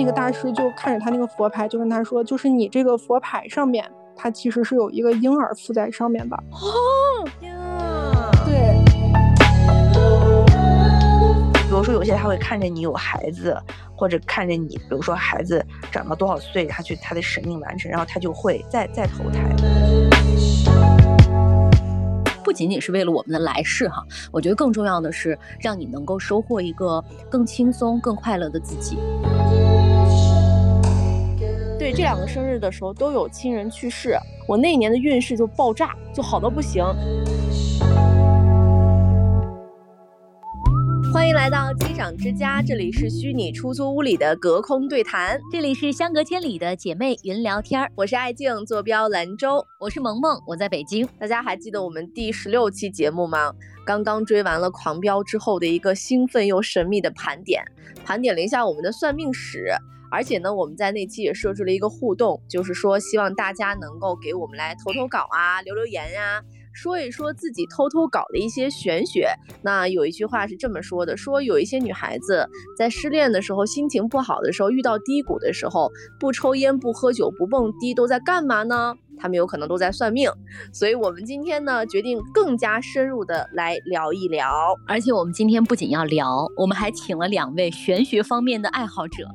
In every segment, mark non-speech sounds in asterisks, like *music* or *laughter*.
那个大师就看着他那个佛牌，就跟他说，就是你这个佛牌上面，它其实是有一个婴儿附在上面的。哦呀，对。比如说，有些他会看着你有孩子，或者看着你，比如说孩子长到多少岁，他去他的使命完成，然后他就会再再投胎。不仅仅是为了我们的来世哈，我觉得更重要的是让你能够收获一个更轻松、更快乐的自己。对，这两个生日的时候都有亲人去世，我那一年的运势就爆炸，就好到不行。欢迎来到机长之家，这里是虚拟出租屋里的隔空对谈，这里是相隔千里的姐妹云聊天儿。我是爱静，坐标兰州，我是萌萌，我在北京。大家还记得我们第十六期节目吗？刚刚追完了《狂飙》之后的一个兴奋又神秘的盘点，盘点了一下我们的算命史，而且呢，我们在那期也设置了一个互动，就是说希望大家能够给我们来投投稿啊，留留言呀。说一说自己偷偷搞的一些玄学。那有一句话是这么说的：说有一些女孩子在失恋的时候、心情不好的时候、遇到低谷的时候，不抽烟、不喝酒、不蹦迪，都在干嘛呢？她们有可能都在算命。所以，我们今天呢，决定更加深入的来聊一聊。而且，我们今天不仅要聊，我们还请了两位玄学方面的爱好者。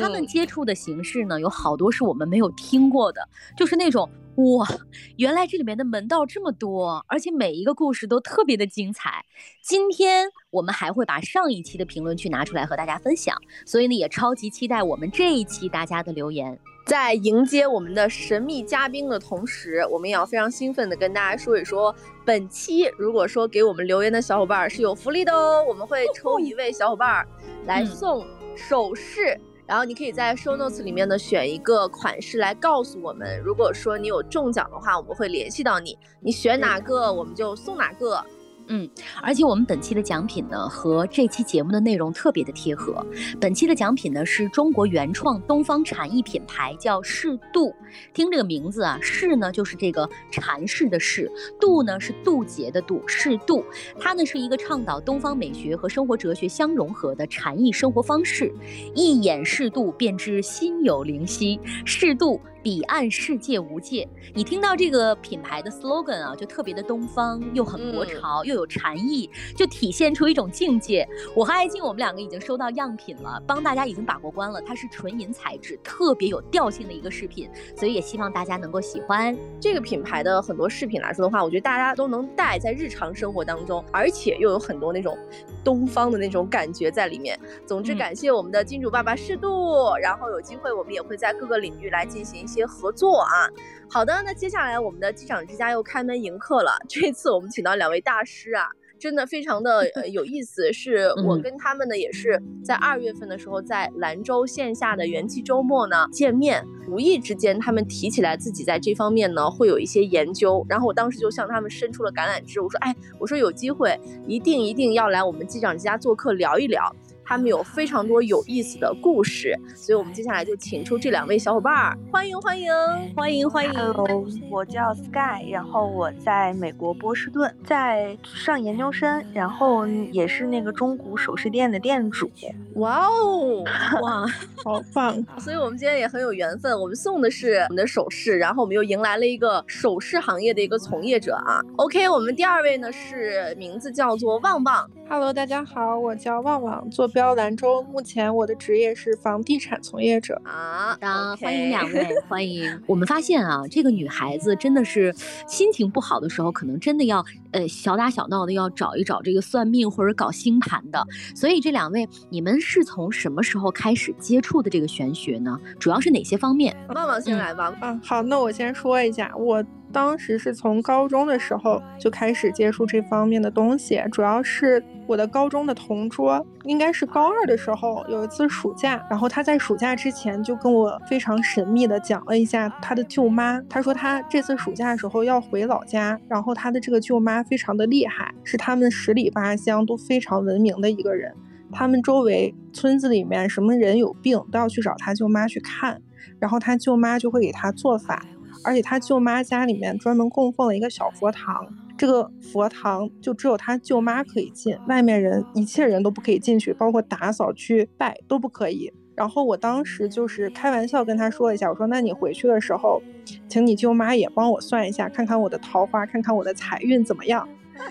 他们接触的形式呢，有好多是我们没有听过的，就是那种。哇，原来这里面的门道这么多，而且每一个故事都特别的精彩。今天我们还会把上一期的评论区拿出来和大家分享，所以呢，也超级期待我们这一期大家的留言。在迎接我们的神秘嘉宾的同时，我们也要非常兴奋的跟大家说一说，本期如果说给我们留言的小伙伴是有福利的哦，我们会抽一位小伙伴来送首饰。然后你可以在 show notes 里面呢选一个款式来告诉我们，如果说你有中奖的话，我们会联系到你，你选哪个我们就送哪个。嗯，嗯而且我们本期的奖品呢和这期节目的内容特别的贴合。本期的奖品呢是中国原创东方禅意品牌，叫适度。听这个名字啊，适呢就是这个禅式的适，度呢是渡劫的渡，适度。它呢是一个倡导东方美学和生活哲学相融合的禅意生活方式。一眼适度，便知心有灵犀。适度。彼岸世界无界，你听到这个品牌的 slogan 啊，就特别的东方，又很国潮，又有禅意，就体现出一种境界。我和爱静，我们两个已经收到样品了，帮大家已经把过关了。它是纯银材质，特别有调性的一个饰品，所以也希望大家能够喜欢这个品牌的很多饰品来说的话，我觉得大家都能戴在日常生活当中，而且又有很多那种东方的那种感觉在里面。总之，感谢我们的金主爸爸适度，然后有机会我们也会在各个领域来进行一些。些合作啊，好的，那接下来我们的机长之家又开门迎客了。这次我们请到两位大师啊，真的非常的呃有意思。是我跟他们呢，也是在二月份的时候在兰州线下的元气周末呢见面，无意之间他们提起来自己在这方面呢会有一些研究，然后我当时就向他们伸出了橄榄枝，我说哎，我说有机会一定一定要来我们机长之家做客聊一聊。他们有非常多有意思的故事，所以我们接下来就请出这两位小伙伴儿，欢迎欢迎欢迎欢迎。Hello，我叫 Sky，然后我在美国波士顿在上研究生，然后也是那个中古首饰店的店主。哇哦，哇，*laughs* 好棒！所以我们今天也很有缘分，我们送的是我们的首饰，然后我们又迎来了一个首饰行业的一个从业者啊。OK，我们第二位呢是名字叫做旺旺。Hello，大家好，我叫旺旺，坐标兰州，目前我的职业是房地产从业者啊。欢迎两位，欢迎。我们发现啊，这个女孩子真的是心情不好的时候，可能真的要呃小打小闹的要找一找这个算命或者搞星盘的。所以这两位，你们是从什么时候开始接触的这个玄学呢？主要是哪些方面？旺旺先来吧。嗯，好，那我先说一下我。当时是从高中的时候就开始接触这方面的东西，主要是我的高中的同桌，应该是高二的时候有一次暑假，然后他在暑假之前就跟我非常神秘的讲了一下他的舅妈。他说他这次暑假的时候要回老家，然后他的这个舅妈非常的厉害，是他们十里八乡都非常闻名的一个人。他们周围村子里面什么人有病都要去找他舅妈去看，然后他舅妈就会给他做法。而且他舅妈家里面专门供奉了一个小佛堂，这个佛堂就只有他舅妈可以进，外面人一切人都不可以进去，包括打扫去拜都不可以。然后我当时就是开玩笑跟他说一下，我说那你回去的时候，请你舅妈也帮我算一下，看看我的桃花，看看我的财运怎么样。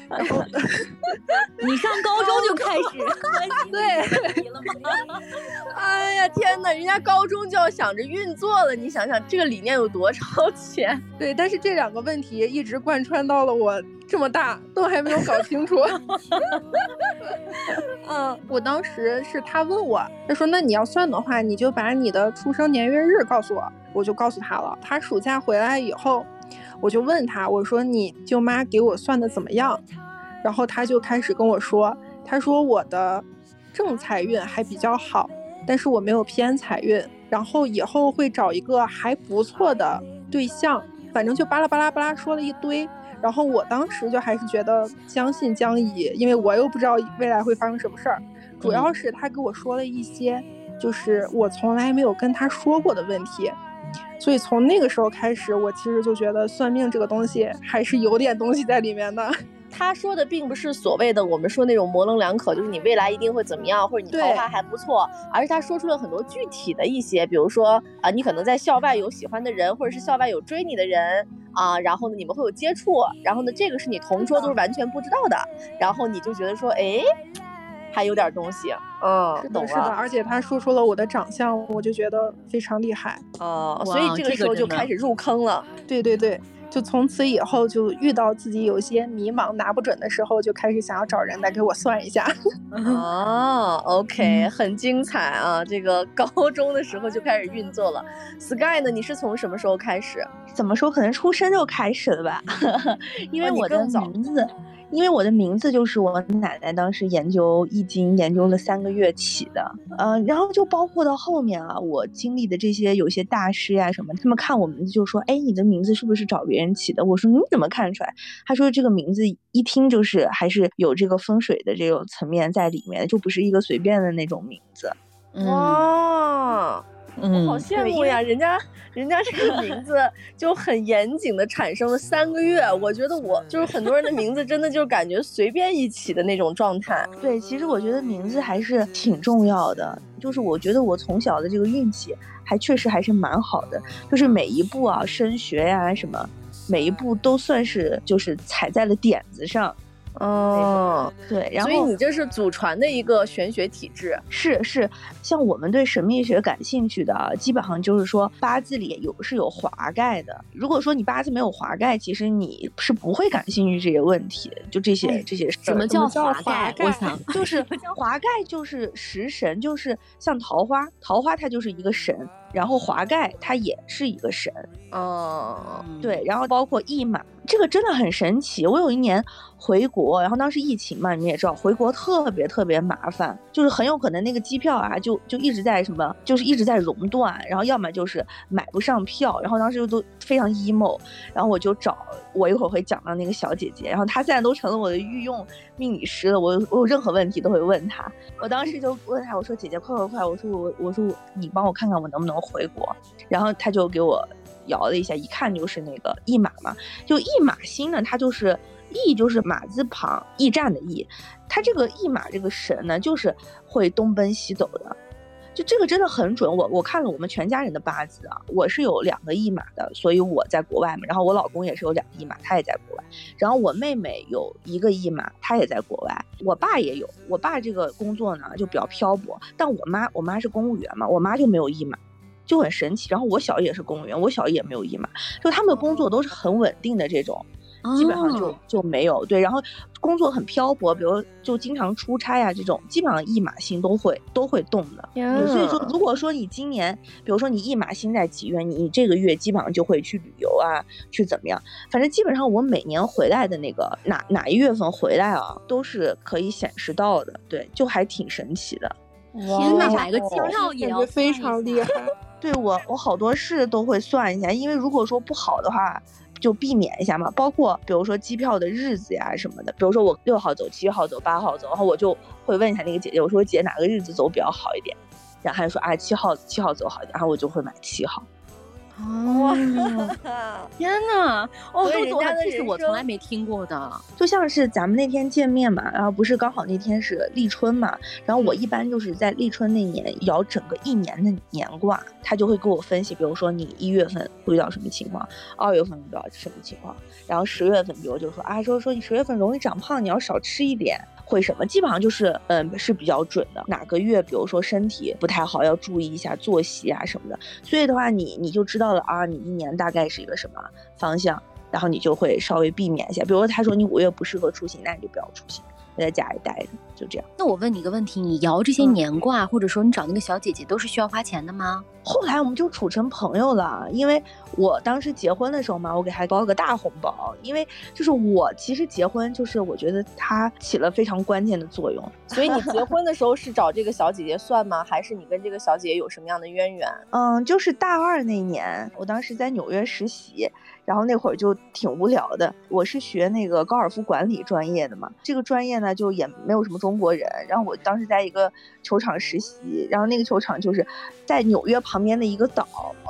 然后 *laughs* 你上高中就开始对了吗？*laughs* 哎呀天哪，人家高中就要想着运作了，你想想这个理念有多超前。对，但是这两个问题一直贯穿到了我这么大，都还没有搞清楚。*laughs* 嗯，我当时是他问我，他说那你要算的话，你就把你的出生年月日告诉我，我就告诉他了。他暑假回来以后。我就问他，我说你舅妈给我算的怎么样？然后他就开始跟我说，他说我的正财运还比较好，但是我没有偏财运，然后以后会找一个还不错的对象，反正就巴拉巴拉巴拉说了一堆。然后我当时就还是觉得将信将疑，因为我又不知道未来会发生什么事儿。主要是他给我说了一些，就是我从来没有跟他说过的问题。所以从那个时候开始，我其实就觉得算命这个东西还是有点东西在里面的。*laughs* 他说的并不是所谓的我们说那种模棱两可，就是你未来一定会怎么样，或者你桃花还不错，而是他说出了很多具体的一些，比如说啊，你可能在校外有喜欢的人，或者是校外有追你的人啊，然后呢你们会有接触，然后呢这个是你同桌都是完全不知道的，然后你就觉得说，哎。还有点东西，嗯，是的，是的，而且他说出了我的长相，我就觉得非常厉害，哦，所以这个时候就开始入坑了，对对对，就从此以后就遇到自己有些迷茫拿不准的时候，就开始想要找人来给我算一下，哦，OK，*laughs* 很精彩啊，这个高中的时候就开始运作了，Sky 呢，你是从什么时候开始？怎么说？可能出生就开始了吧，*laughs* 因为我的名字。因为我的名字就是我奶奶当时研究易经研究了三个月起的，嗯，然后就包括到后面啊，我经历的这些有些大师呀什么，他们看我名字就说，哎，你的名字是不是找别人起的？我说你怎么看出来？他说这个名字一听就是还是有这个风水的这种层面在里面，就不是一个随便的那种名字。哇。我好羡慕呀，人家，人家这个名字 *laughs* 就很严谨的产生了三个月。我觉得我就是很多人的名字，真的就是感觉随便一起的那种状态。对，其实我觉得名字还是挺重要的。就是我觉得我从小的这个运气还确实还是蛮好的，就是每一步啊，升学呀什么，每一步都算是就是踩在了点子上。哦，对，然后所以你这是祖传的一个玄学体质，是是，像我们对神秘学感兴趣的，基本上就是说八字里有是有华盖的。如果说你八字没有华盖，其实你是不会感兴趣这些问题，就这些这些事。*laughs* 什么叫华盖？我想就是华盖就是食神，就是像桃花，桃花它就是一个神。然后华盖它也是一个神，哦，对，然后包括驿马，这个真的很神奇。我有一年回国，然后当时疫情嘛，你们也知道，回国特别特别麻烦，就是很有可能那个机票啊，就就一直在什么，就是一直在熔断，然后要么就是买不上票，然后当时就都非常 emo，然后我就找我一会儿会讲到那个小姐姐，然后她现在都成了我的御用命理师了，我我有任何问题都会问她。我当时就问她，我说姐姐快快快，我说我我说你帮我看看我能不能。回国，然后他就给我摇了一下，一看就是那个驿马嘛，就驿马星呢，它就是驿就是马字旁驿站的驿，它这个驿马这个神呢，就是会东奔西走的，就这个真的很准。我我看了我们全家人的八字啊，我是有两个驿马的，所以我在国外嘛，然后我老公也是有两个驿马，他也在国外，然后我妹妹有一个驿马，她也在国外，我爸也有，我爸这个工作呢就比较漂泊，但我妈我妈是公务员嘛，我妈就没有驿马。就很神奇，然后我小姨也是公务员，我小姨也没有一马，就他们的工作都是很稳定的这种，基本上就就没有对，然后工作很漂泊，比如就经常出差呀这种，基本上一马星都会都会动的。所以说，如果说你今年，比如说你一马星在几月，你这个月基本上就会去旅游啊，去怎么样？反正基本上我每年回来的那个哪哪一月份回来啊，都是可以显示到的，对，就还挺神奇的。天哪，买个机票也要非常厉害。对我，我好多事都会算一下，因为如果说不好的话，就避免一下嘛。包括比如说机票的日子呀什么的，比如说我六号走、七号走、八号走，然后我就会问一下那个姐姐，我说姐哪个日子走比较好一点，然后她说啊七号七号走好一点，然后我就会买七号。哦，*laughs* 天哪！哦，所以人家的这是我从来没听过的。就像是咱们那天见面嘛，然后不是刚好那天是立春嘛，然后我一般就是在立春那年摇整个一年的年卦，他就会给我分析，比如说你一月份会遇到什么情况，二月份遇到什么情况，然后十月份，比如就说啊，说说你十月份容易长胖，你要少吃一点。会什么？基本上就是，嗯，是比较准的。哪个月，比如说身体不太好，要注意一下作息啊什么的。所以的话，你你就知道到了啊，你一年大概是一个什么方向，然后你就会稍微避免一下。比如说他说你五月不适合出行，那你就不要出行，在家里待着，就这样。那我问你一个问题，你摇这些嗯年卦，或者说你找那个小姐姐，都是需要花钱的吗？后来我们就处成朋友了，因为我当时结婚的时候嘛，我给她包了个大红包，因为就是我其实结婚就是我觉得他起了非常关键的作用。*laughs* 所以你结婚的时候是找这个小姐姐算吗？还是你跟这个小姐姐有什么样的渊源？*laughs* 嗯，就是大二那年，我当时在纽约实习，然后那会儿就挺无聊的。我是学那个高尔夫管理专业的嘛，这个专业呢就也没有什么中国人。然后我当时在一个球场实习，然后那个球场就是在纽约旁边的一个岛，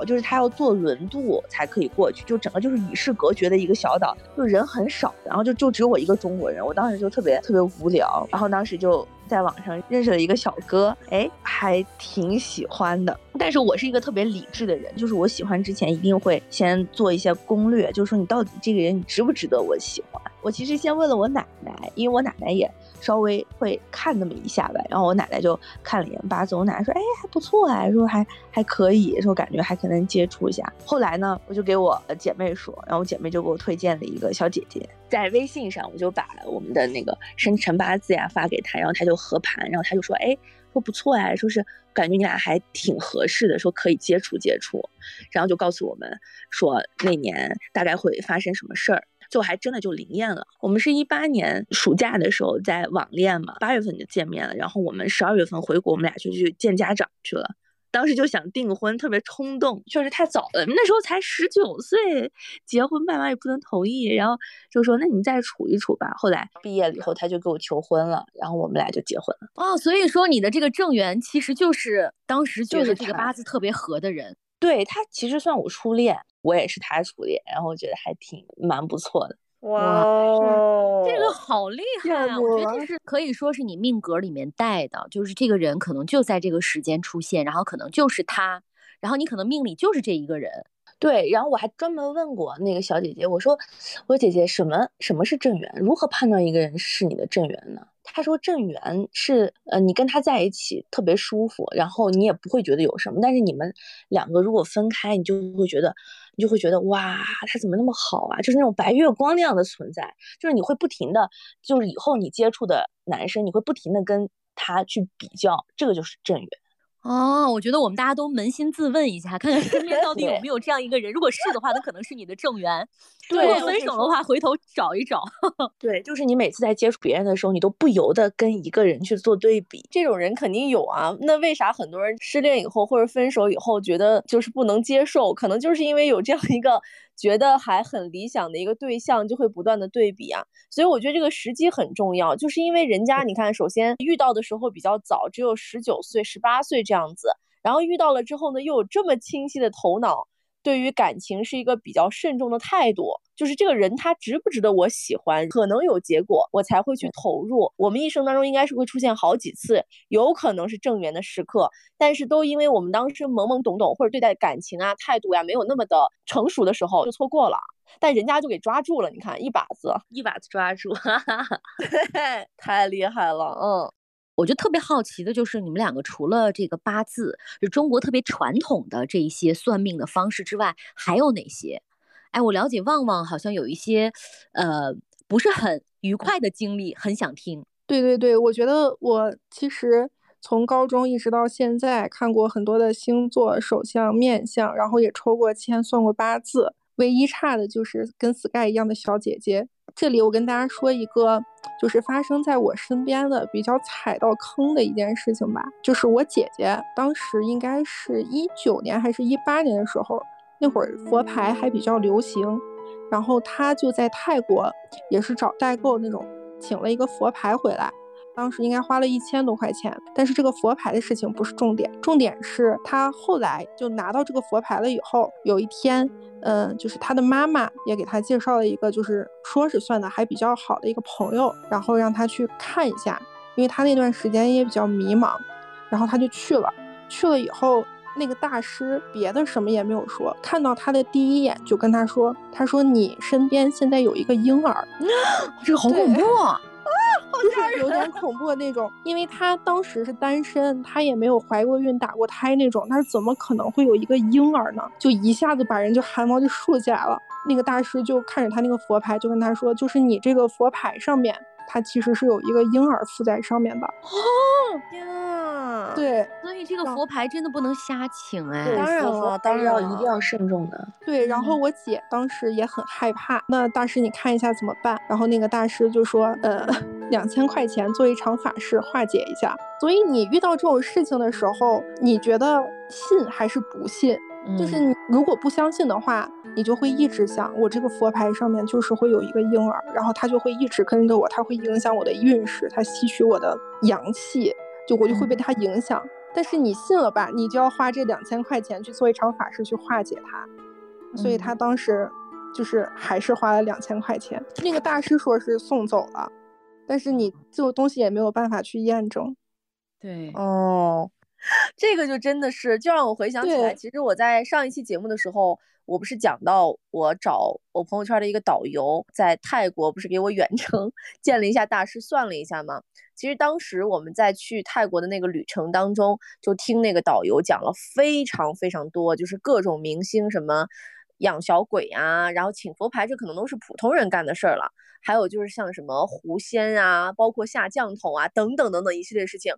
就是他要坐轮渡才可以过去，就整个就是与世隔绝的一个小岛，就人很少，然后就就只有我一个中国人。我当时就特别特别无聊，然后当时就在网上认识了一个小哥，哎，还挺喜欢的。但是我是一个特别理智的人，就是我喜欢之前一定会先做一些攻略，就是说你到底这个人你值不值得我喜欢。我其实先问了我奶奶，因为我奶奶也稍微会看那么一下吧，然后我奶奶就看了一眼八字，我奶奶说，哎，还不错啊，说还还可以，说感觉还可能接触一下。后来呢，我就给我姐妹说，然后我姐妹就给我推荐了一个小姐姐，在微信上我就把我们的那个生辰八字呀发给她，然后她就合盘，然后她就说，哎。说不错哎，说是感觉你俩还挺合适的，说可以接触接触，然后就告诉我们说那年大概会发生什么事儿，最后还真的就灵验了。我们是一八年暑假的时候在网恋嘛，八月份就见面了，然后我们十二月份回国，我们俩就去见家长去了。当时就想订婚，特别冲动，确实太早了。那时候才十九岁，结婚爸妈也不能同意，然后就说那你再处一处吧。后来毕业了以后，他就给我求婚了，然后我们俩就结婚了。哦，所以说你的这个正缘其实就是当时觉就是这个八字特别合的人。对他其实算我初恋，我也是他初恋，然后我觉得还挺蛮不错的。哇哦，这个好厉害啊！我觉得这是可以说是你命格里面带的，就是这个人可能就在这个时间出现，然后可能就是他，然后你可能命里就是这一个人。对，然后我还专门问过那个小姐姐，我说，我说姐姐，什么什么是正缘？如何判断一个人是你的正缘呢？她说正缘是，呃，你跟他在一起特别舒服，然后你也不会觉得有什么，但是你们两个如果分开，你就会觉得，你就会觉得哇，他怎么那么好啊？就是那种白月光那样的存在，就是你会不停的，就是以后你接触的男生，你会不停的跟他去比较，这个就是正缘。哦，我觉得我们大家都扪心自问一下，看看身边到底有没有这样一个人。如果是的话，那可能是你的正缘；如果分手的话，回头找一找。*laughs* 对，就是你每次在接触别人的时候，你都不由得跟一个人去做对比。这种人肯定有啊。那为啥很多人失恋以后或者分手以后觉得就是不能接受？可能就是因为有这样一个觉得还很理想的一个对象，就会不断的对比啊。所以我觉得这个时机很重要，就是因为人家你看，首先遇到的时候比较早，只有十九岁、十八岁这样子，然后遇到了之后呢，又有这么清晰的头脑。对于感情是一个比较慎重的态度，就是这个人他值不值得我喜欢，可能有结果，我才会去投入。我们一生当中应该是会出现好几次，有可能是正缘的时刻，但是都因为我们当时懵懵懂懂，或者对待感情啊、态度呀、没有那么的成熟的时候，就错过了。但人家就给抓住了，你看一把子，一把子抓住。*laughs* 太厉害了，嗯。我就特别好奇的就是，你们两个除了这个八字，是中国特别传统的这一些算命的方式之外，还有哪些？哎，我了解旺旺好像有一些，呃，不是很愉快的经历，很想听。对对对，我觉得我其实从高中一直到现在，看过很多的星座、手相、面相，然后也抽过签、算过八字。唯一差的就是跟 Sky 一样的小姐姐。这里我跟大家说一个，就是发生在我身边的比较踩到坑的一件事情吧。就是我姐姐当时应该是一九年还是一八年的时候，那会儿佛牌还比较流行，然后她就在泰国也是找代购那种，请了一个佛牌回来。当时应该花了一千多块钱。但是这个佛牌的事情不是重点，重点是他后来就拿到这个佛牌了以后，有一天，嗯，就是他的妈妈也给他介绍了一个，就是说是算的还比较好的一个朋友，然后让他去看一下，因为他那段时间也比较迷茫，然后他就去了。去了以后。那个大师别的什么也没有说，看到他的第一眼就跟他说：“他说你身边现在有一个婴儿，这个好恐怖啊，*laughs* 就是有点恐怖的那种。因为他当时是单身，他也没有怀过孕、打过胎那种，他怎么可能会有一个婴儿呢？就一下子把人就汗毛就竖起来了。那个大师就看着他那个佛牌，就跟他说：就是你这个佛牌上面。”它其实是有一个婴儿附在上面的哦呀，对，所以这个佛牌真的不能瞎请哎，当然了，当然要一定要慎重的。对，然后我姐当时也很害怕，那大师你看一下怎么办？然后那个大师就说，呃，两千块钱做一场法事化解一下。所以你遇到这种事情的时候，你觉得信还是不信？就是你如果不相信的话，你就会一直想，我这个佛牌上面就是会有一个婴儿，然后他就会一直跟着我，他会影响我的运势，他吸取我的阳气，就我就会被他影响。但是你信了吧，你就要花这两千块钱去做一场法事去化解它。所以他当时就是还是花了两千块钱。那个大师说是送走了，但是你这个东西也没有办法去验证。对，哦。这个就真的是，就让我回想起来，其实我在上一期节目的时候，我不是讲到我找我朋友圈的一个导游在泰国，不是给我远程见了一下大师，算了一下吗？其实当时我们在去泰国的那个旅程当中，就听那个导游讲了非常非常多，就是各种明星什么养小鬼啊，然后请佛牌，这可能都是普通人干的事儿了。还有就是像什么狐仙啊，包括下降头啊，等等等等一系列事情。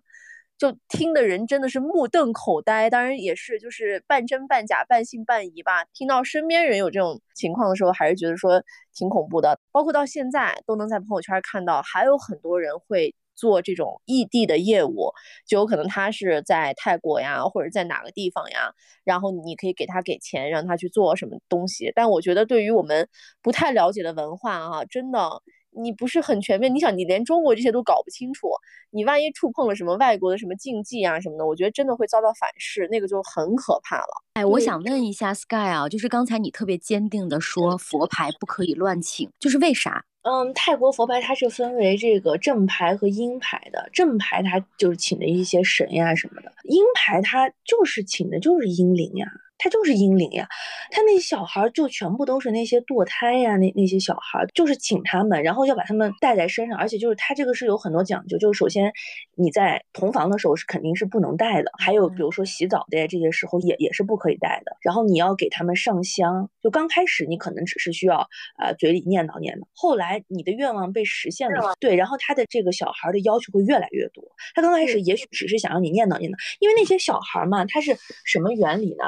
就听的人真的是目瞪口呆，当然也是就是半真半假、半信半疑吧。听到身边人有这种情况的时候，还是觉得说挺恐怖的。包括到现在都能在朋友圈看到，还有很多人会做这种异地的业务，就有可能他是在泰国呀，或者在哪个地方呀，然后你可以给他给钱，让他去做什么东西。但我觉得对于我们不太了解的文化啊，真的。你不是很全面，你想你连中国这些都搞不清楚，你万一触碰了什么外国的什么禁忌啊什么的，我觉得真的会遭到反噬，那个就很可怕了。哎，我想问一下 Sky 啊，就是刚才你特别坚定的说佛牌不可以乱请，就是为啥？嗯，泰国佛牌它是分为这个正牌和阴牌的，正牌它就是请的一些神呀什么的，阴牌它就是请的就是阴灵呀。他就是阴灵呀，他那些小孩就全部都是那些堕胎呀，那那些小孩就是请他们，然后要把他们带在身上，而且就是他这个是有很多讲究，就是首先你在同房的时候是肯定是不能带的，还有比如说洗澡的这些时候也也是不可以带的，然后你要给他们上香，就刚开始你可能只是需要呃嘴里念叨念叨，后来你的愿望被实现了，对，然后他的这个小孩的要求会越来越多，他刚开始也许只是想让你念叨念叨，因为那些小孩嘛，他是什么原理呢？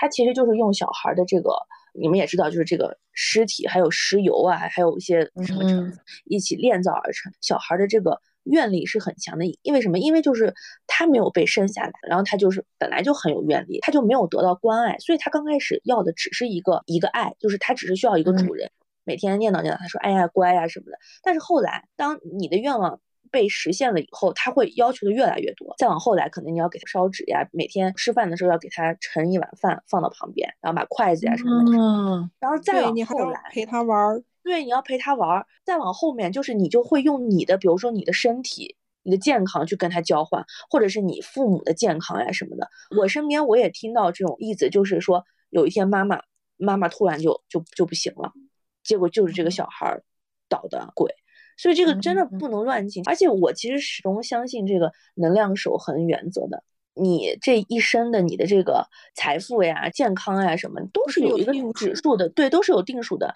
它其实就是用小孩的这个，你们也知道，就是这个尸体还有石油啊，还有一些什么成分一起炼造而成。小孩的这个愿力是很强的，因为什么？因为就是他没有被生下来，然后他就是本来就很有愿力，他就没有得到关爱，所以他刚开始要的只是一个一个爱，就是他只是需要一个主人，每天念叨念叨，他说哎呀乖呀什么的。但是后来，当你的愿望。被实现了以后，他会要求的越来越多。再往后来，可能你要给他烧纸呀，每天吃饭的时候要给他盛一碗饭放到旁边，然后把筷子呀什么的。嗯。然后再往后来陪他玩儿。对，你要陪他玩儿。再往后面就是你就会用你的，比如说你的身体、你的健康去跟他交换，或者是你父母的健康呀什么的。我身边我也听到这种例子，就是说有一天妈妈妈妈突然就就就不行了，结果就是这个小孩儿捣的鬼。所以这个真的不能乱进，而且我其实始终相信这个能量守恒原则的。你这一生的你的这个财富呀、健康呀什么，都是有一个指数的，对，都是有定数的。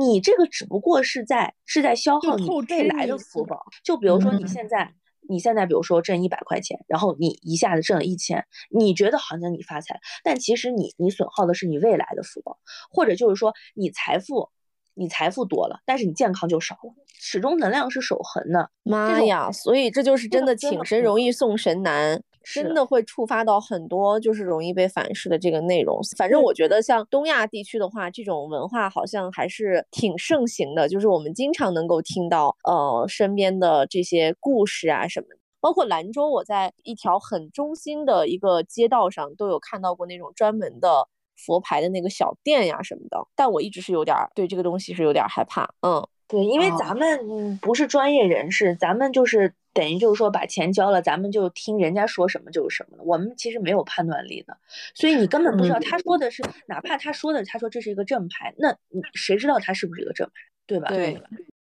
你这个只不过是在是在消耗你未来的福报。就比如说你现在，你现在比如说挣一百块钱，然后你一下子挣了一千，你觉得好像你发财，但其实你你损耗的是你未来的福报，或者就是说你财富。你财富多了，但是你健康就少了。始终能量是守恒的。妈呀，所以这就是真的请神容易送神难。真的会触发到很多就是容易被反噬的这个内容。反正我觉得像东亚地区的话，这种文化好像还是挺盛行的，就是我们经常能够听到呃身边的这些故事啊什么的。包括兰州，我在一条很中心的一个街道上都有看到过那种专门的佛牌的那个小店呀什么的，但我一直是有点对这个东西是有点害怕。嗯，对，因为咱们不是专业人士，咱们就是等于就是说把钱交了，咱们就听人家说什么就是什么了。我们其实没有判断力的，所以你根本不知道他说的是，哪怕他说的他说这是一个正牌，那你谁知道他是不是一个正牌，对吧？对。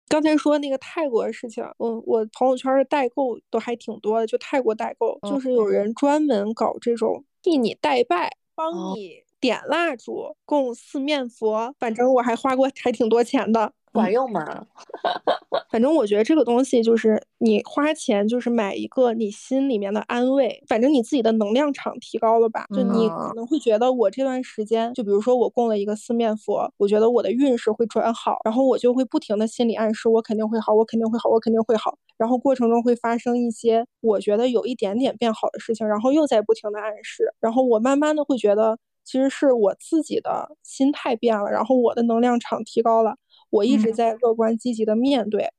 刚才说那个泰国的事情，嗯，我朋友圈的代购都还挺多的，就泰国代购，就是有人专门搞这种替你代拜，帮你点蜡烛，供四面佛，反正我还花过还挺多钱的。管用吗？*laughs* 反正我觉得这个东西就是你花钱就是买一个你心里面的安慰，反正你自己的能量场提高了吧，就你可能会觉得我这段时间，就比如说我供了一个四面佛，我觉得我的运势会转好，然后我就会不停的心理暗示我肯定会好，我肯定会好，我肯定会好，然后过程中会发生一些我觉得有一点点变好的事情，然后又在不停的暗示，然后我慢慢的会觉得其实是我自己的心态变了，然后我的能量场提高了。我一直在乐观积极的面对，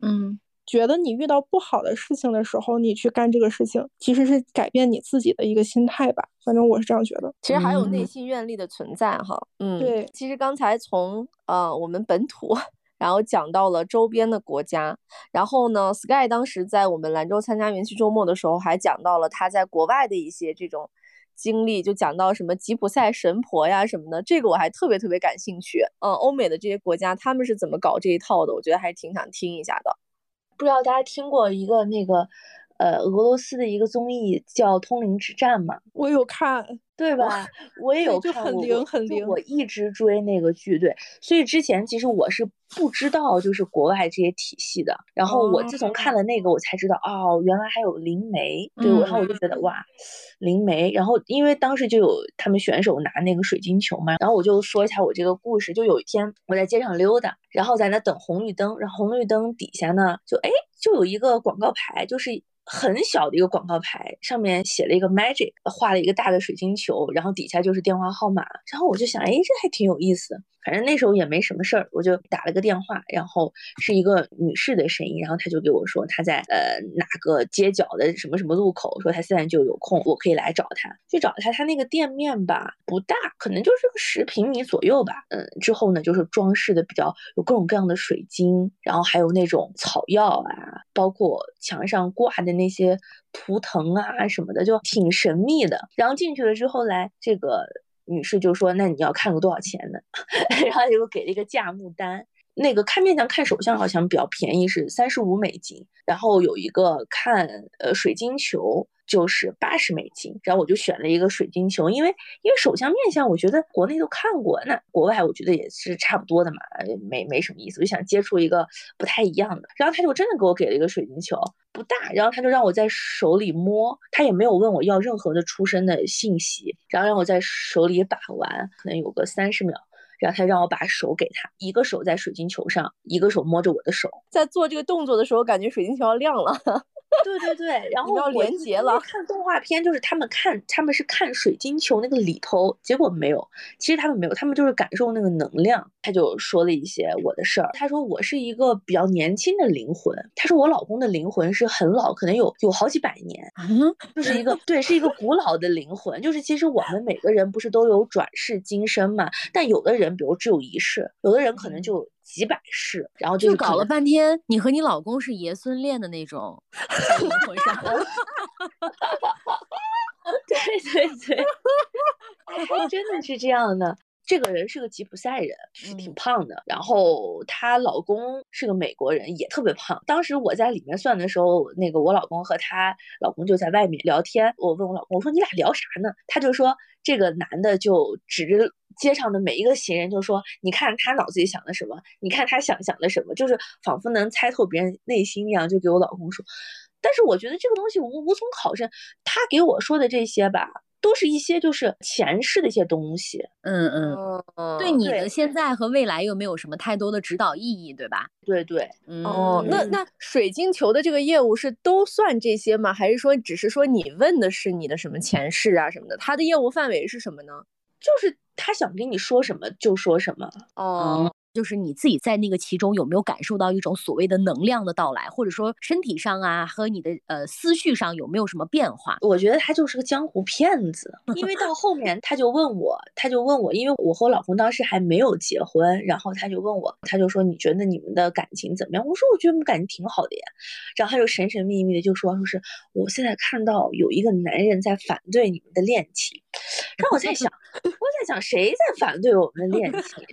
嗯，觉得你遇到不好的事情的时候，你去干这个事情，其实是改变你自己的一个心态吧。反正我是这样觉得。其实还有内心愿力的存在哈，嗯，对。其实刚才从呃我们本土，然后讲到了周边的国家，然后呢，Sky 当时在我们兰州参加元气周末的时候，还讲到了他在国外的一些这种。经历就讲到什么吉普赛神婆呀什么的，这个我还特别特别感兴趣。嗯，欧美的这些国家他们是怎么搞这一套的？我觉得还挺想听一下的。不知道大家听过一个那个，呃，俄罗斯的一个综艺叫《通灵之战》嘛？我有看。对吧？我也有看过，我一直追那个剧，对。所以之前其实我是不知道，就是国外这些体系的。然后我自从看了那个，我才知道，哦，原来还有灵媒。对，然后我就觉得哇，灵媒。然后因为当时就有他们选手拿那个水晶球嘛，然后我就说一下我这个故事。就有一天我在街上溜达，然后在那等红绿灯，然后红绿灯底下呢，就哎，就有一个广告牌，就是。很小的一个广告牌，上面写了一个 magic，画了一个大的水晶球，然后底下就是电话号码。然后我就想，哎，这还挺有意思。反正那时候也没什么事儿，我就打了个电话，然后是一个女士的声音，然后她就给我说她在呃哪个街角的什么什么路口，说她现在就有空，我可以来找她。去找她，她那个店面吧不大，可能就是个十平米左右吧。嗯，之后呢就是装饰的比较有各种各样的水晶，然后还有那种草药啊，包括墙上挂的那些图腾啊什么的，就挺神秘的。然后进去了之后来这个。女士就说：“那你要看个多少钱的？” *laughs* 然后就给了一个价目单。那个看面相看手相好像比较便宜，是三十五美金。然后有一个看呃水晶球。就是八十美金，然后我就选了一个水晶球，因为因为手相面相，我觉得国内都看过，那国外我觉得也是差不多的嘛，没没什么意思，我就想接触一个不太一样的。然后他就真的给我给了一个水晶球，不大，然后他就让我在手里摸，他也没有问我要任何的出生的信息，然后让我在手里把玩，可能有个三十秒，然后他让我把手给他，一个手在水晶球上，一个手摸着我的手，在做这个动作的时候，感觉水晶球要亮了。对对对，然后要连接了。看动画片就是他们看，他们是看水晶球那个里头，结果没有。其实他们没有，他们就是感受那个能量。他就说了一些我的事儿。他说我是一个比较年轻的灵魂。他说我老公的灵魂是很老，可能有有好几百年，*laughs* 就是一个对，是一个古老的灵魂。就是其实我们每个人不是都有转世今生嘛？但有的人比如只有一世，有的人可能就。几百世，然后就搞了半天，你和你老公是爷孙恋的那种 *laughs* 灵魂上，*laughs* 对对对，还真的是这样的。这个人是个吉普赛人，是挺胖的。然后她老公是个美国人，也特别胖。当时我在里面算的时候，那个我老公和她老公就在外面聊天。我问我老公，我说你俩聊啥呢？他就说这个男的就指着。街上的每一个行人就说：“你看他脑子里想的什么？你看他想想的什么？就是仿佛能猜透别人内心一样。”就给我老公说。但是我觉得这个东西无无从考证。他给我说的这些吧，都是一些就是前世的一些东西。嗯嗯，对你的现在和未来又没有什么太多的指导意义，对吧？对对，哦，那那水晶球的这个业务是都算这些吗？还是说只是说你问的是你的什么前世啊什么的？它的业务范围是什么呢？就是他想跟你说什么就说什么。哦。就是你自己在那个其中有没有感受到一种所谓的能量的到来，或者说身体上啊和你的呃思绪上有没有什么变化？我觉得他就是个江湖骗子，*laughs* 因为到后面他就问我，他就问我，因为我和我老公当时还没有结婚，然后他就问我，他就说你觉得你们的感情怎么样？我说我觉得我们感情挺好的呀，然后他就神神秘秘的就说说是我现在看到有一个男人在反对你们的恋情，*laughs* 让我在想，我在想谁在反对我们的恋情？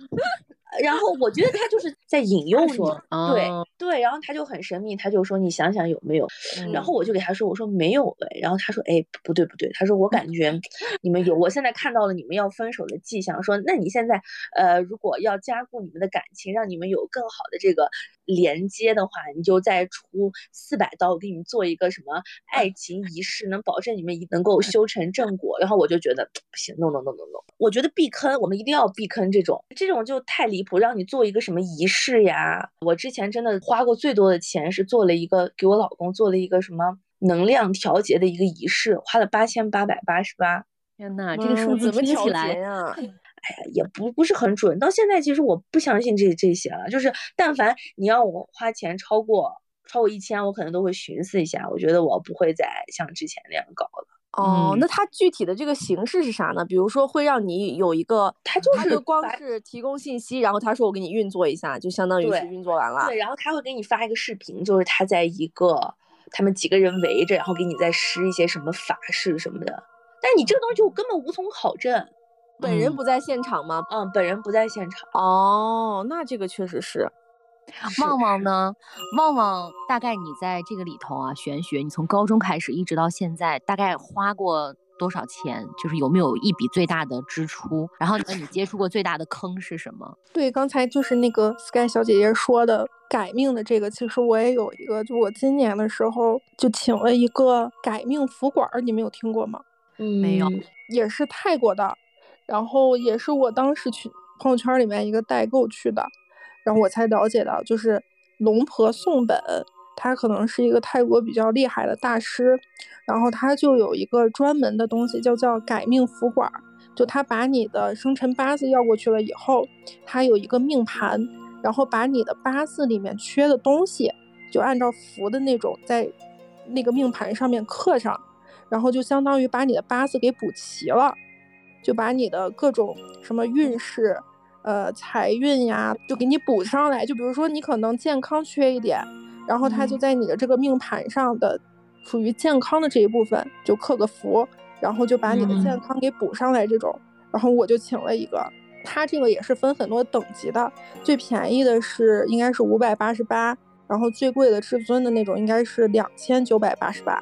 然后我觉得他就是在引诱你，对对，然后他就很神秘，他就说你想想有没有，然后。我就给他说我说没有呗，然后他说哎不对不对，他说我感觉你们有，我现在看到了你们要分手的迹象，说那你现在呃如果要加固你们的感情，让你们有更好的这个连接的话，你就再出四百刀，我给你们做一个什么爱情仪式，能保证你们能够修成正果。然后我就觉得不行，no no no no no，我觉得避坑，我们一定要避坑这种，这种就太离谱。让你做一个什么仪式呀？我之前真的花过最多的钱是做了一个给我老公做了一个什么能量调节的一个仪式，花了八千八百八十八。天呐，这个数字听起来呀，*laughs* 也不不是很准。到现在其实我不相信这这些了，就是但凡你要我花钱超过超过一千，我可能都会寻思一下。我觉得我不会再像之前那样搞了。哦，那它具体的这个形式是啥呢？比如说会让你有一个，它就是光是提供信息，然后他说我给你运作一下，就相当于是运作完了。对，然后他会给你发一个视频，就是他在一个他们几个人围着，然后给你在施一些什么法事什么的。但你这个东西我根本无从考证，本人不在现场吗？嗯，本人不在现场。哦，那这个确实是。旺旺呢？旺旺，大概你在这个里头啊，玄学，你从高中开始一直到现在，大概花过多少钱？就是有没有一笔最大的支出？然后你接触过最大的坑是什么？对，刚才就是那个 Sky 小姐姐说的改命的这个，其实我也有一个，就我今年的时候就请了一个改命符管，你们有听过吗？嗯，没有，也是泰国的，然后也是我当时去朋友圈里面一个代购去的。然后我才了解到，就是龙婆宋本，他可能是一个泰国比较厉害的大师，然后他就有一个专门的东西，叫叫改命符管，就他把你的生辰八字要过去了以后，他有一个命盘，然后把你的八字里面缺的东西，就按照符的那种在那个命盘上面刻上，然后就相当于把你的八字给补齐了，就把你的各种什么运势。呃，财运呀，就给你补上来。就比如说，你可能健康缺一点，然后他就在你的这个命盘上的属于健康的这一部分就刻个符，然后就把你的健康给补上来。这种，然后我就请了一个，他这个也是分很多等级的，最便宜的是应该是五百八十八，然后最贵的至尊的那种应该是两千九百八十八。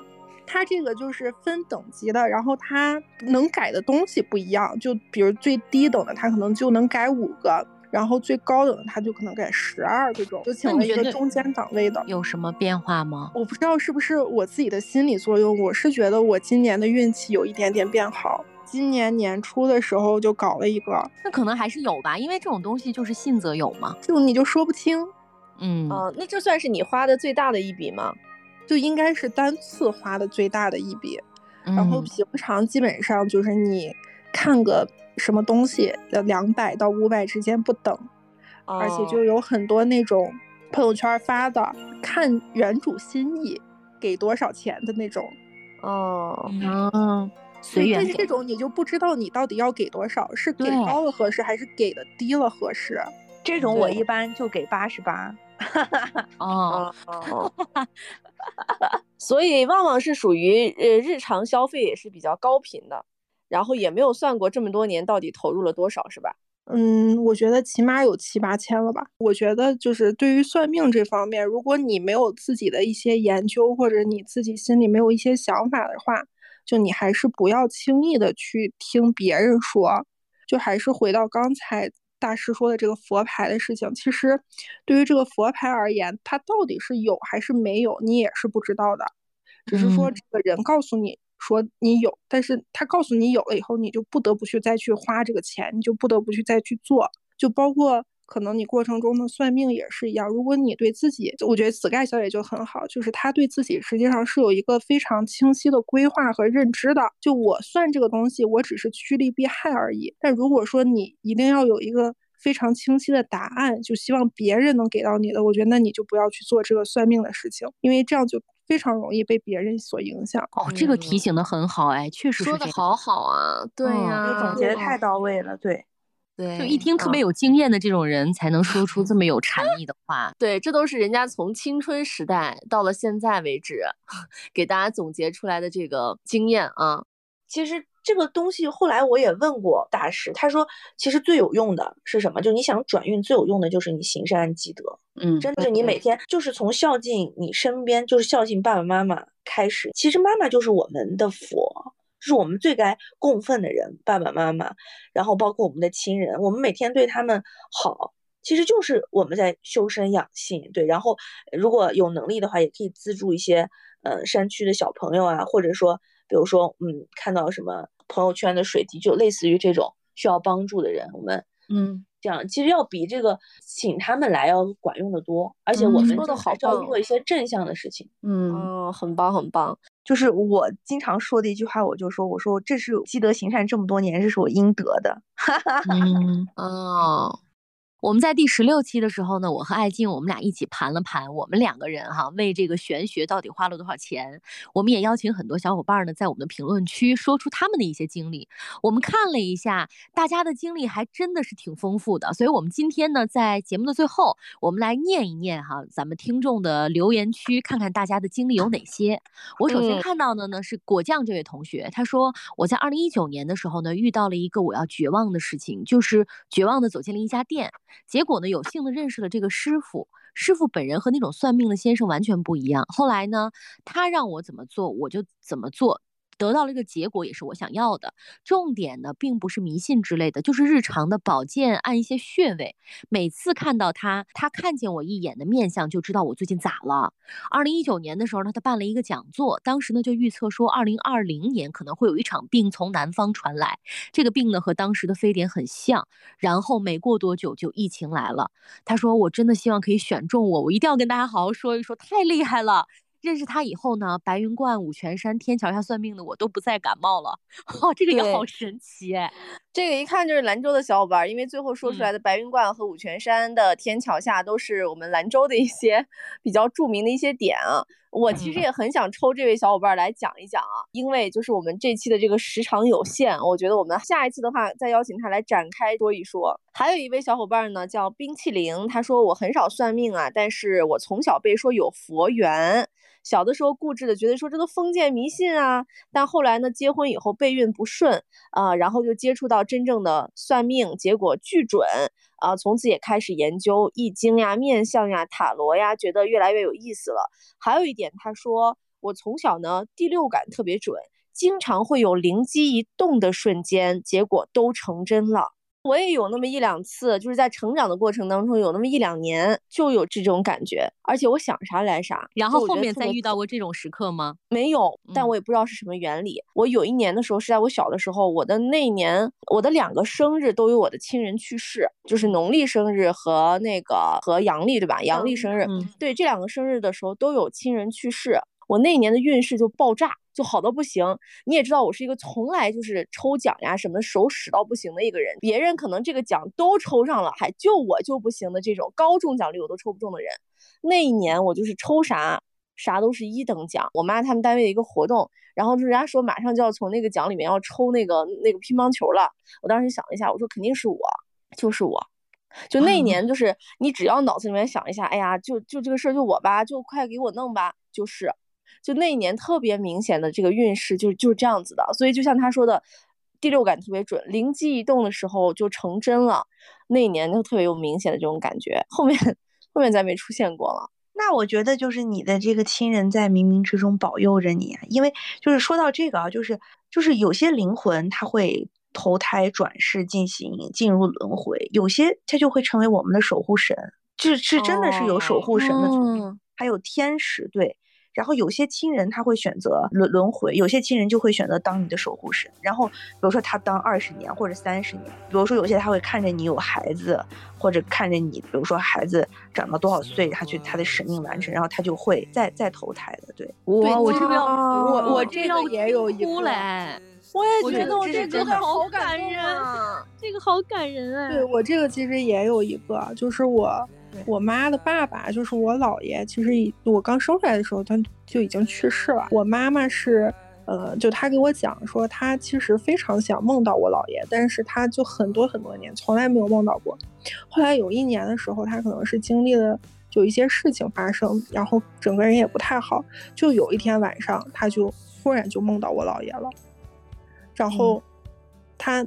它这个就是分等级的，然后它能改的东西不一样，就比如最低等的，它可能就能改五个，然后最高等的，它就可能改十二这种。就请了一个中间档位的，有什么变化吗？我不知道是不是我自己的心理作用，我是觉得我今年的运气有一点点变好。今年年初的时候就搞了一个，那可能还是有吧，因为这种东西就是信则有嘛，就你就说不清。嗯，哦，那这算是你花的最大的一笔吗？就应该是单次花的最大的一笔，然后平常基本上就是你看个什么东西，的两百到五百之间不等，而且就有很多那种朋友圈发的看原主心意给多少钱的那种，哦，嗯，随缘。这种你就不知道你到底要给多少，是给高了合适还是给的低了合适？这种我一般就给八十八。*laughs* 哦，*laughs* 所以旺旺是属于呃日常消费也是比较高频的，然后也没有算过这么多年到底投入了多少，是吧？嗯，我觉得起码有七八千了吧。我觉得就是对于算命这方面，如果你没有自己的一些研究，或者你自己心里没有一些想法的话，就你还是不要轻易的去听别人说。就还是回到刚才。大师说的这个佛牌的事情，其实对于这个佛牌而言，它到底是有还是没有，你也是不知道的。只是说这个人告诉你说你有，但是他告诉你有了以后，你就不得不去再去花这个钱，你就不得不去再去做，就包括。可能你过程中的算命也是一样，如果你对自己，我觉得紫盖小姐就很好，就是她对自己实际上是有一个非常清晰的规划和认知的。就我算这个东西，我只是趋利避害而已。但如果说你一定要有一个非常清晰的答案，就希望别人能给到你的，我觉得那你就不要去做这个算命的事情，因为这样就非常容易被别人所影响。哦，这个提醒的很好，哎，确实说的好好啊，对呀，总结的太到位了，对。对，就一听特别有经验的这种人才能说出这么有 *laughs* 禅意的话。对，这都是人家从青春时代到了现在为止，*laughs* 给大家总结出来的这个经验啊。其实这个东西后来我也问过大师，他说其实最有用的是什么？就你想转运最有用的就是你行善积德。嗯，真的，你每天就是从孝敬你身边，就是孝敬爸爸妈妈开始。其实妈妈就是我们的佛。是我们最该供奉的人，爸爸妈妈，然后包括我们的亲人，我们每天对他们好，其实就是我们在修身养性，对。然后如果有能力的话，也可以资助一些，呃，山区的小朋友啊，或者说，比如说，嗯，看到什么朋友圈的水滴，就类似于这种需要帮助的人，我们，嗯。这样其实要比这个请他们来要管用的多，而且我们做的好要做一些正向的事情。嗯，很棒很棒。就是我经常说的一句话，我就说，我说这是积德行善这么多年，这是我应得的。哈哈哈。嗯哦。我们在第十六期的时候呢，我和艾静我们俩一起盘了盘，我们两个人哈为这个玄学到底花了多少钱。我们也邀请很多小伙伴呢，在我们的评论区说出他们的一些经历。我们看了一下，大家的经历还真的是挺丰富的。所以，我们今天呢，在节目的最后，我们来念一念哈咱们听众的留言区，看看大家的经历有哪些。我首先看到的呢是果酱这位同学，他说我在二零一九年的时候呢，遇到了一个我要绝望的事情，就是绝望的走进了一家店。结果呢，有幸的认识了这个师傅。师傅本人和那种算命的先生完全不一样。后来呢，他让我怎么做，我就怎么做。得到了一个结果，也是我想要的。重点呢，并不是迷信之类的，就是日常的保健，按一些穴位。每次看到他，他看见我一眼的面相，就知道我最近咋了。二零一九年的时候呢，他办了一个讲座，当时呢就预测说，二零二零年可能会有一场病从南方传来。这个病呢和当时的非典很像，然后没过多久就疫情来了。他说，我真的希望可以选中我，我一定要跟大家好好说一说，太厉害了。认识他以后呢，白云观、五泉山、天桥下算命的我都不再感冒了。*laughs* 哦，这个也好神奇哎！这个一看就是兰州的小伙伴，因为最后说出来的白云观和五泉山的天桥下都是我们兰州的一些比较著名的一些点啊。我其实也很想抽这位小伙伴来讲一讲啊，因为就是我们这期的这个时长有限，我觉得我们下一次的话再邀请他来展开说一说。还有一位小伙伴呢，叫冰淇淋，他说我很少算命啊，但是我从小被说有佛缘。小的时候固执的觉得说这都封建迷信啊，但后来呢，结婚以后备孕不顺啊，然后就接触到真正的算命，结果巨准啊，从此也开始研究易经呀、面相呀、塔罗呀，觉得越来越有意思了。还有一点，他说我从小呢第六感特别准，经常会有灵机一动的瞬间，结果都成真了。我也有那么一两次，就是在成长的过程当中，有那么一两年就有这种感觉，而且我想啥来啥。然后后面再遇到过这种时刻吗？没有，但我也不知道是什么原理。我有一年的时候是在我小的时候，我的那一年我的两个生日都有我的亲人去世，就是农历生日和那个和阳历对吧？阳历生日，对这两个生日的时候都有亲人去世。我那一年的运势就爆炸，就好到不行。你也知道，我是一个从来就是抽奖呀什么手使到不行的一个人。别人可能这个奖都抽上了，还就我就不行的这种高中奖率我都抽不中的人。那一年我就是抽啥啥都是一等奖。我妈他们单位的一个活动，然后就人家说马上就要从那个奖里面要抽那个那个乒乓球了。我当时想了一下，我说肯定是我，就是我。就那一年，就是你只要脑子里面想一下，哎呀，就就这个事儿就我吧，就快给我弄吧，就是。就那一年特别明显的这个运势就就是这样子的，所以就像他说的，第六感特别准，灵机一动的时候就成真了。那一年就特别有明显的这种感觉，后面后面再没出现过了。那我觉得就是你的这个亲人在冥冥之中保佑着你，因为就是说到这个啊，就是就是有些灵魂他会投胎转世进行进入轮回，有些他就会成为我们的守护神，这是真的是有守护神的存在，还有天使对。然后有些亲人他会选择轮轮回，有些亲人就会选择当你的守护神。然后比如说他当二十年或者三十年，比如说有些他会看着你有孩子，或者看着你，比如说孩子长到多少岁，他去他的使命完成，然后他就会再再投胎的。对，哇，我这个我我这个也有一个哭嘞，我也觉得我这这个好个好感人啊！这个好感人哎。对我这个其实也有一个，就是我对我妈的爸爸，就是我姥爷，其实我刚生出来的时候他就已经去世了。我妈妈是，呃，就她给我讲说，她其实非常想梦到我姥爷，但是她就很多很多年从来没有梦到过。后来有一年的时候，她可能是经历了。就一些事情发生，然后整个人也不太好。就有一天晚上，她就忽然就梦到我姥爷了，然后她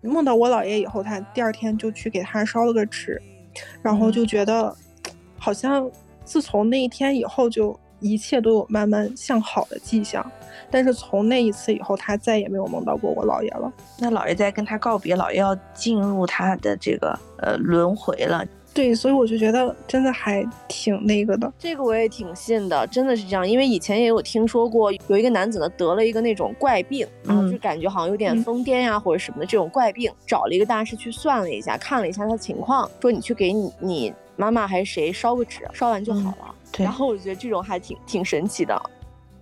梦到我姥爷以后，她第二天就去给他烧了个纸，然后就觉得好像自从那一天以后，就一切都有慢慢向好的迹象。但是从那一次以后，他再也没有梦到过我姥爷了。那姥爷在跟他告别，姥爷要进入他的这个呃轮回了。对，所以我就觉得真的还挺那个的。这个我也挺信的，真的是这样。因为以前也有听说过，有一个男子呢得了一个那种怪病，啊，嗯就感觉好像有点嗯疯癫呀、或者什么的这种怪病，找了一个大师去算了一下，看了一下他的情况，说你去给你你妈妈还是谁烧个纸，烧完就好了。对然后我觉得这种还挺挺神奇的。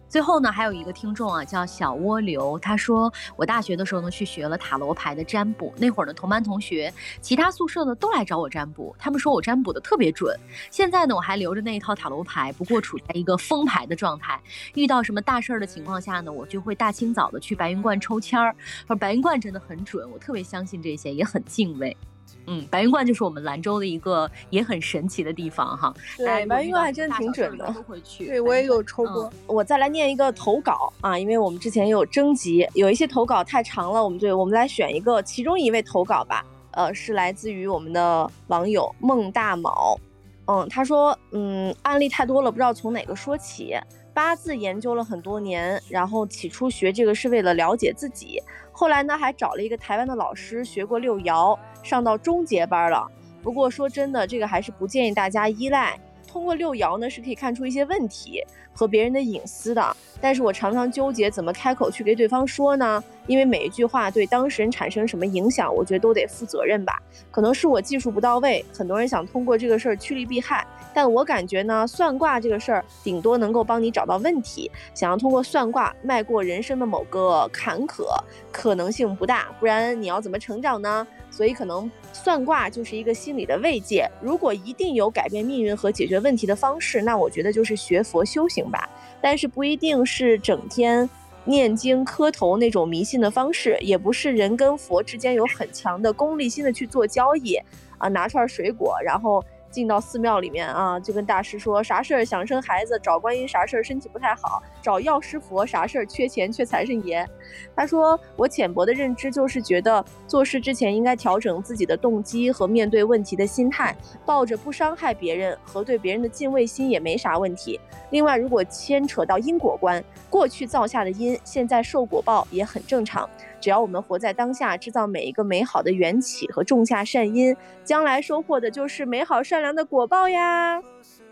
最后呢，还有一个听众啊，叫小蜗牛，他说我大学的时候呢去学了塔罗牌的占卜，那会儿呢同班同学，其他宿舍呢都来找我占卜，他们说我占卜的特别准。现在呢我还留着那一套塔罗牌，不过处在一个封牌的状态。遇到什么大事儿的情况下呢，我就会大清早的去白云观抽签儿，而白云观真的很准，我特别相信这些，也很敬畏。嗯，白云观就是我们兰州的一个也很神奇的地方哈。对，白云观还真大小事儿挺准的。都会去。对我也有抽嗯过。我再来念一个投稿啊，因为我们之前也有征集，有一些投稿太长了，我们就我们来选一个其中一位投稿吧。呃，是来自于我们的网友孟大毛，嗯，他说，嗯，案例太多了，不知道从哪个说起。八字研究了很多年，然后起初学这个是为了了解自己，后来呢还找了一个台湾的老师学过六爻，上到中阶班了。不过说真的，这个还是不建议大家依赖。通过六爻呢，是可以看出一些问题和别人的隐私的。但是我常常纠结怎么开口去给对方说呢？因为每一句话对当事人产生什么影响，我觉得都得负责任吧。可能是我技术不到位，很多人想通过这个事儿趋利避害，但我感觉呢，算卦这个事儿顶多能够帮你找到问题，想要通过算卦迈过人生的某个坎坷，可能性不大。不然你要怎么成长呢？所以可能算卦就是一个心理的慰藉。如果一定有改变命运和解决问题的方式，那我觉得就是学佛修行吧。但是不一定是整天念经磕头那种迷信的方式，也不是人跟佛之间有很强的功利心的去做交易啊，拿串水果，然后。进到寺庙里面啊，就跟大师说啥事儿想生孩子，找观音啥事儿身体不太好，找药师佛啥事儿缺钱缺财神爷。他说我浅薄的认知就是觉得做事之前应该调整自己的动机和面对问题的心态，抱着不伤害别人和对别人的敬畏心也没啥问题。另外，如果牵扯到因果观，过去造下的因，现在受果报也很正常。只要我们活在当下，制造每一个美好的缘起和种下善因，将来收获的就是美好善良的果报呀。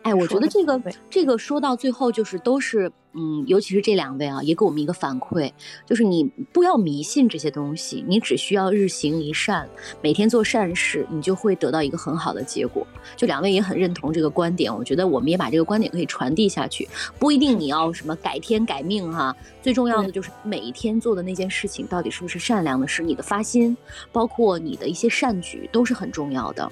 哎，我觉得得这个这个说到最后就是都是，嗯，尤其是这两位啊，也给我们一个反馈，就是你不要迷信这些东西，你只需要日行一善，每天做善事，你就会得到一个很好的结果。就两位也很认同这个观点，我觉得我们也把这个观点可以传递下去，不一定你要什么改天改命哈，最重要的就是每一天做的那件事情到底是不是善良的，是你的发心，包括你的一些善举都是很重要的。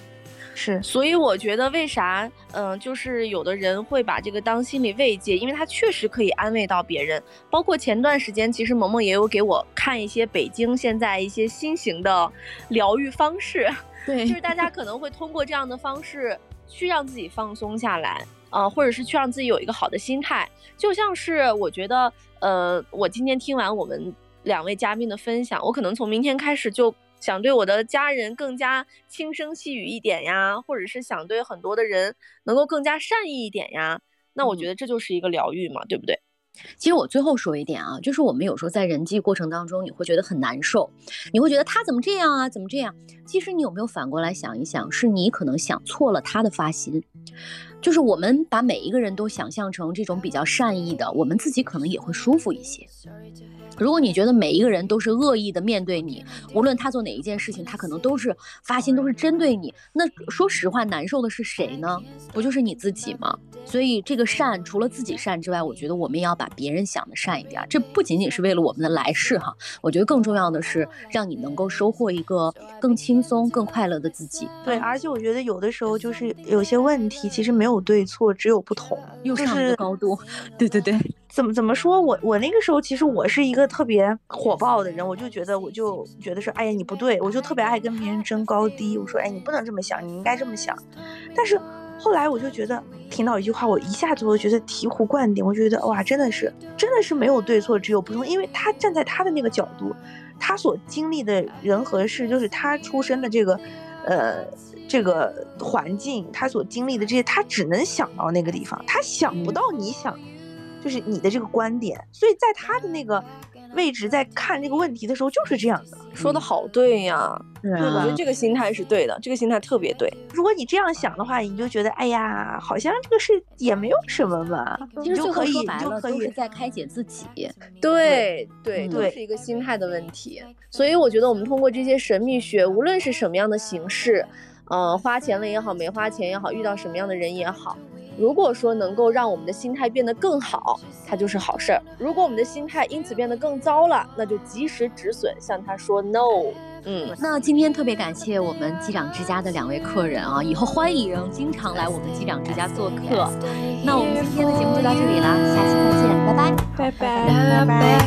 是所以我觉得为啥，嗯、就是有的人会把这个当心理慰藉，因为它确实可以安慰到别人。包括前段时间，其实萌萌也有给我看一些北京现在一些新型的疗愈方式，对就是大家可能会通过这样的方式去让自己放松下来，啊、或者是去让自己有一个好的心态。就像是我觉得，呃，我今天听完我们两位嘉宾的分享，我可能从明天开始就想对我的家人更加轻声细语一点呀，或者是想对很多的人能够更加善意一点呀。那我觉嗯得这就是一个疗愈嘛，对不对？其实我最后说一点啊，就是我们有时候在人际过程当中，你会觉得很难受，你会觉得他怎么这样啊，怎么这样？其实你有没有反过来想一想，是你可能想错了他的发心。就是我们把每一个人都想象成这种比较善意的，我们自己可能也会舒服一些。如果你觉得每一个人都是恶意的面对你，无论他做哪一件事情，他可能都是发心都是针对你，那说实话，难受的是谁呢？不就是你自己吗？所以这个善，除了自己善之外，我觉得我们也要把别人想的善一点。这不仅仅是为了我们的来世哈，我觉得更重要的是让你能够收获一个更轻松、更快乐的自己。对，而且我觉得有的时候就是有些问题其实没有对错，只有不同，又上一个高度。*laughs* 对对对。怎么怎么说？我我那个时候其实我是一个特别火爆的人，我就觉得我就觉得说，哎呀你不对，我就特别爱跟别人争高低。我说，哎你不能这么想，你应该这么想。但是后来我就觉得听到一句话，我一下子我觉得醍醐灌顶，我觉得哇，真的是真的是没有对错，只有不同。因为他站在他的那个角度，他所经历的人和事，就是他出生的这个呃这个环境，他所经历的这些，他只能想到那个地方，他想不到你想。就是你的这个观点，所以在他的那个位置，在看这个问题的时候，就是这样的。说的好对呀，对我觉得这个心态是对的，这个心态特别对。如果你这样想的话，你就觉得，哎呀，好像这个事也没有什么嘛。其实最后说白了，都是在开解自己。对对，都是一个心态的问题。所以我觉得我们通过这些神秘学，无论是什么样的形式，嗯，花钱了也好，没花钱也好，遇到什么样的人也好。如果说能够让我们的心态变得更好，它就是好事儿；如果我们的心态因此变得更糟了，那就及时止损，向他说 no。嗯，那今天特别感谢我们机长之家的两位客人啊，以后欢迎经常来我们机长之家做客。那我们今天的节目就到这里了，下期再见，拜拜，拜拜，拜拜。